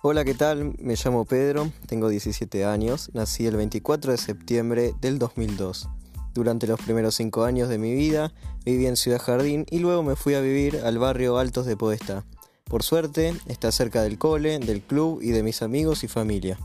Hola, ¿qué tal? Me llamo Pedro, tengo 17 años, nací el 24 de septiembre del 2002. Durante los primeros 5 años de mi vida viví en Ciudad Jardín y luego me fui a vivir al barrio Altos de Podestá. Por suerte, está cerca del cole, del club y de mis amigos y familia.